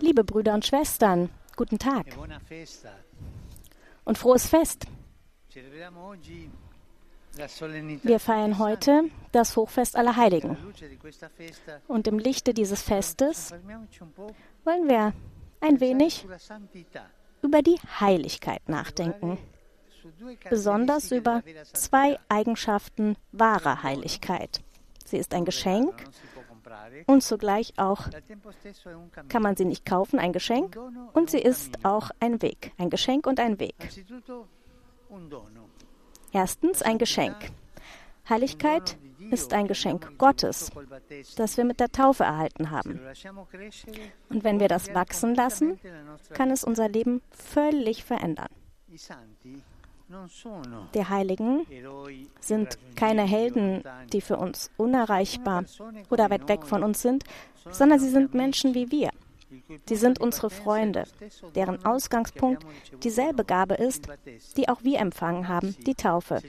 Liebe Brüder und Schwestern, guten Tag. E und frohes Fest. Wir feiern heute das Hochfest aller Heiligen. Und im Lichte dieses Festes wollen wir ein wenig über die Heiligkeit nachdenken, besonders über zwei Eigenschaften wahrer Heiligkeit. Sie ist ein Geschenk und zugleich auch kann man sie nicht kaufen, ein Geschenk, und sie ist auch ein Weg, ein Geschenk und ein Weg. Erstens ein Geschenk. Heiligkeit ist ein Geschenk Gottes, das wir mit der Taufe erhalten haben. Und wenn wir das wachsen lassen, kann es unser Leben völlig verändern. Die Heiligen sind keine Helden, die für uns unerreichbar oder weit weg von uns sind, sondern sie sind Menschen wie wir. Sie sind unsere Freunde, deren Ausgangspunkt dieselbe Gabe ist, die auch wir empfangen haben, die Taufe.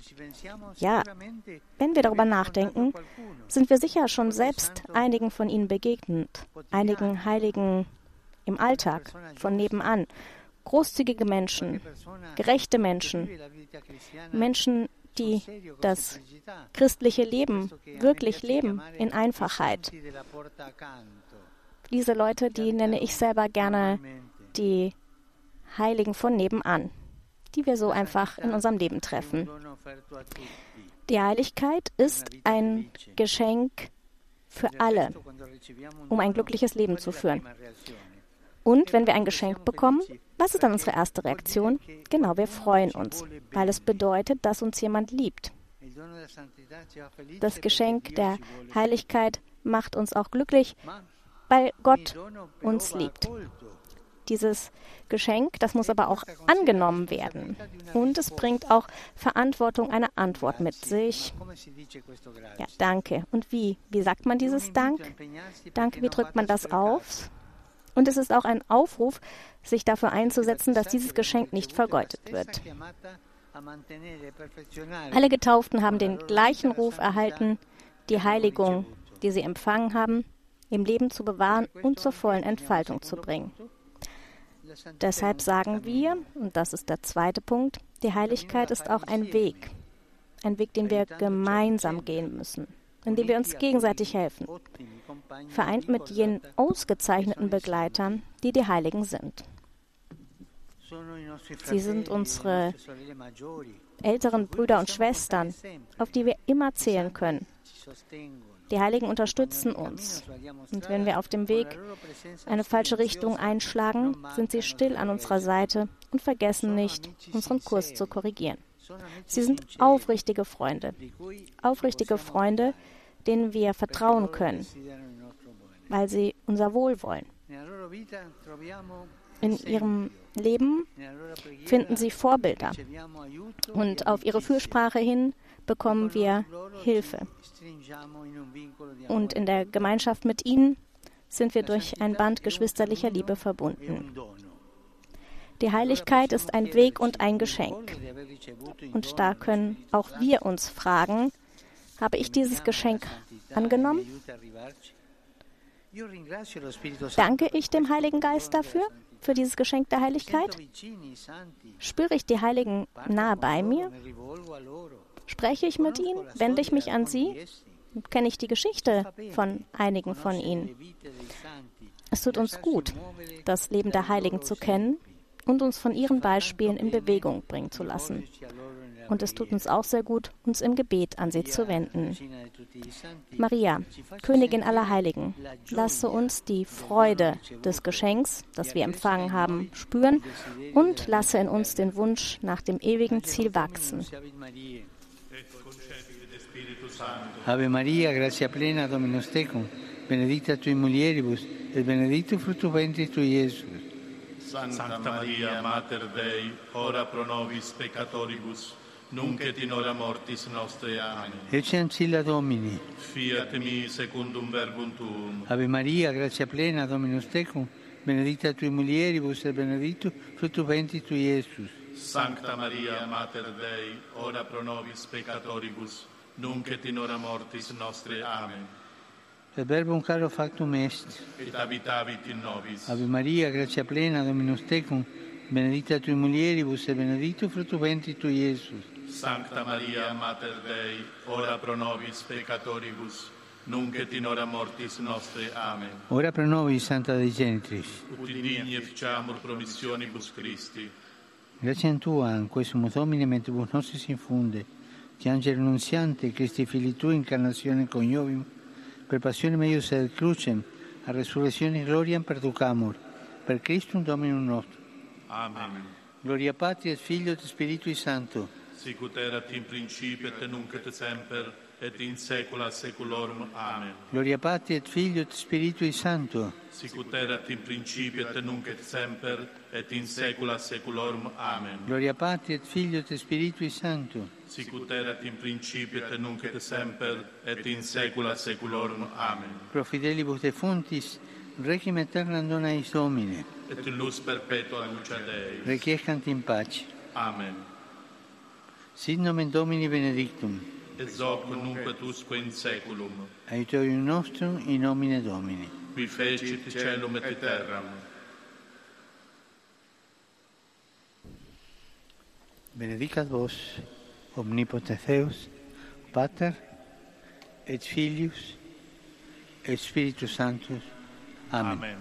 Ja, Wenn wir darüber nachdenken, sind wir sicher schon selbst einigen von ihnen begegnet, einigen Heiligen im Alltag, von nebenan. Großzügige Menschen, gerechte Menschen, Menschen, die das christliche Leben wirklich leben in Einfachheit. Diese Leute, die nenne ich selber gerne die Heiligen von nebenan, die wir so einfach in unserem Leben treffen. Die Heiligkeit ist ein Geschenk für alle, um ein glückliches Leben zu führen. Und wenn wir ein Geschenk bekommen, was ist dann unsere erste Reaktion? Genau, wir freuen uns, weil es bedeutet, dass uns jemand liebt. Das Geschenk der Heiligkeit macht uns auch glücklich, weil Gott uns liebt. Dieses Geschenk, das muss aber auch angenommen werden. Und es bringt auch Verantwortung, eine Antwort mit sich. Ja, danke. Und wie? Wie sagt man dieses Dank? Danke, wie drückt man das aus? Und es ist auch ein Aufruf, sich dafür einzusetzen, dass dieses Geschenk nicht vergeudet wird. Alle Getauften haben den gleichen Ruf erhalten, die Heiligung, die sie empfangen haben, im Leben zu bewahren und zur vollen Entfaltung zu bringen. Deshalb sagen wir, und das ist der zweite Punkt, die Heiligkeit ist auch ein Weg, ein Weg, den wir gemeinsam gehen müssen, in dem wir uns gegenseitig helfen, vereint mit jenen ausgezeichneten Begleitern, die die Heiligen sind. Sie sind unsere älteren Brüder und Schwestern, auf die wir immer zählen können. Die Heiligen unterstützen uns. Und wenn wir auf dem Weg eine falsche Richtung einschlagen, sind sie still an unserer Seite und vergessen nicht, unseren Kurs zu korrigieren. Sie sind aufrichtige Freunde. Aufrichtige Freunde, denen wir vertrauen können, weil sie unser Wohl wollen. In ihrem Leben finden sie Vorbilder und auf ihre Fürsprache hin bekommen wir Hilfe. Und in der Gemeinschaft mit ihnen sind wir durch ein Band geschwisterlicher Liebe verbunden. Die Heiligkeit ist ein Weg und ein Geschenk. Und da können auch wir uns fragen, habe ich dieses Geschenk angenommen? Danke ich dem Heiligen Geist dafür, für dieses Geschenk der Heiligkeit? Spüre ich die Heiligen nahe bei mir? Spreche ich mit ihnen? Wende ich mich an sie? Kenne ich die Geschichte von einigen von ihnen? Es tut uns gut, das Leben der Heiligen zu kennen und uns von ihren Beispielen in Bewegung bringen zu lassen. Und es tut uns auch sehr gut, uns im Gebet an sie zu wenden. Maria, Königin aller Heiligen, lasse uns die Freude des Geschenks, das wir empfangen haben, spüren und lasse in uns den Wunsch nach dem ewigen Ziel wachsen. Ave Maria, grazia plena, Dominus tecum, benedicta tui mulieribus, et benedictus fructus ventris tui, Iesus. Santa Maria, Mater Dei, ora pro nobis peccatoribus, nunc et in hora mortis nostre. Amen. Ecce ancilla Domini. Fiat mi secundum verbum tuum. Ave Maria, grazia plena, Dominus tecum, benedicta tui mulieribus, et benedictus fructus ventris tui, Iesus. Sancta Maria, Mater Dei, ora pro nobis peccatoribus, nunc et in hora mortis nostre. Amen. Et verbum caro factum est. Et habitavit in nobis. Ave Maria, grazia plena, Dominus tecum, benedicta tui mulieribus et benedictus fructus ventris tui, Iesus. Sancta Maria, Mater Dei, ora pro nobis peccatoribus, nunc et in hora mortis nostre. Amen. Ora pro nobis, Santa Dei Genitrix. Ut digni efficiamur promissionibus Christi. Grazie a Tua, in questo Domine, mentre nostris infunde, che angelo annunziante, Cristi fili Tui, incarnazione coniovim, per passione meius et crucem, a resurrezione gloriam perducamur, per Christum Dominum nostrum. Amen. Gloria Patri et Figlio et Spiritui Sancto. Sicut erat in principio et nunc et semper et in saecula saeculorum. Amen. Gloria Patri et Figlio et Spiritui Sancto. Sicut erat in principio et nunc et semper et in saecula saeculorum. Amen. Gloria Patri et Figlio et Spiritui Sancto. Sicut erat in principio et nunc et semper et in saecula saeculorum. Amen. Pro fidelibus defuntis, requiem aeternam dona eis Domine. Et luz perpetua luce Dei. Requiescant in pace. Amen. Sit nomen Domini benedictum. Et hoc nunc et usque in saeculum. Aiutorium nostrum in nomine Domini. Qui fecit celum et terram. Benedicat vos, omnipotens Deus, Pater, et Filius, et Spiritus Sanctus. Amen. Amen.